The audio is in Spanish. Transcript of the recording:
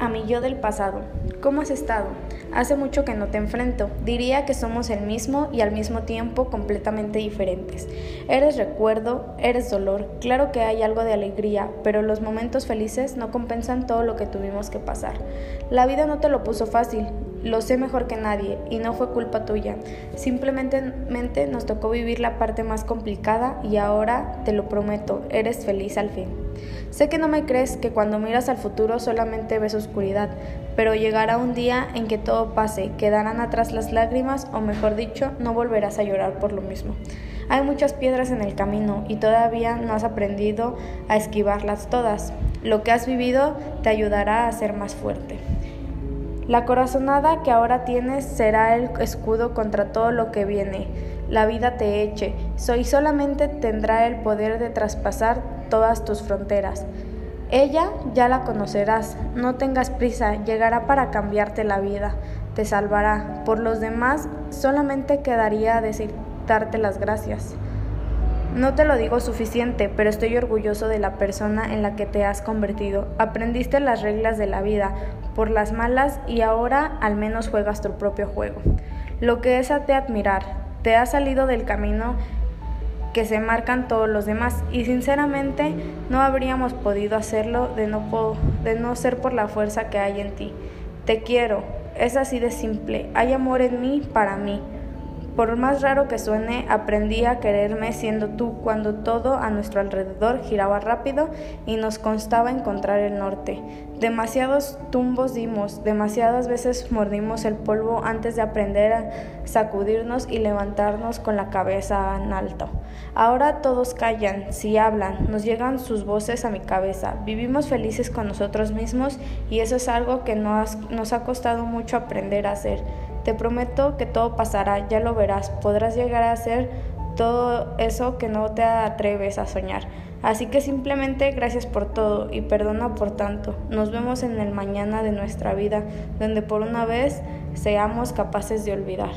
A mi yo del pasado. ¿Cómo has estado? Hace mucho que no te enfrento. Diría que somos el mismo y al mismo tiempo completamente diferentes. Eres recuerdo, eres dolor. Claro que hay algo de alegría, pero los momentos felices no compensan todo lo que tuvimos que pasar. La vida no te lo puso fácil. Lo sé mejor que nadie y no fue culpa tuya. Simplemente nos tocó vivir la parte más complicada y ahora, te lo prometo, eres feliz al fin. Sé que no me crees que cuando miras al futuro solamente ves oscuridad, pero llegará un día en que todo pase, quedarán atrás las lágrimas o mejor dicho, no volverás a llorar por lo mismo. Hay muchas piedras en el camino y todavía no has aprendido a esquivarlas todas. Lo que has vivido te ayudará a ser más fuerte. La corazonada que ahora tienes será el escudo contra todo lo que viene. La vida te eche, soy solamente tendrá el poder de traspasar todas tus fronteras. Ella ya la conocerás, no tengas prisa, llegará para cambiarte la vida, te salvará. Por los demás, solamente quedaría decir darte las gracias. No te lo digo suficiente, pero estoy orgulloso de la persona en la que te has convertido. Aprendiste las reglas de la vida por las malas y ahora al menos juegas tu propio juego. Lo que es a te admirar, te has salido del camino que se marcan todos los demás y sinceramente no habríamos podido hacerlo de no, de no ser por la fuerza que hay en ti. Te quiero, es así de simple, hay amor en mí para mí. Por más raro que suene, aprendí a quererme siendo tú cuando todo a nuestro alrededor giraba rápido y nos constaba encontrar el norte. Demasiados tumbos dimos, demasiadas veces mordimos el polvo antes de aprender a sacudirnos y levantarnos con la cabeza en alto. Ahora todos callan, si hablan, nos llegan sus voces a mi cabeza. Vivimos felices con nosotros mismos y eso es algo que nos, nos ha costado mucho aprender a hacer. Te prometo que todo pasará, ya lo verás, podrás llegar a hacer todo eso que no te atreves a soñar. Así que simplemente gracias por todo y perdona por tanto. Nos vemos en el mañana de nuestra vida, donde por una vez seamos capaces de olvidar.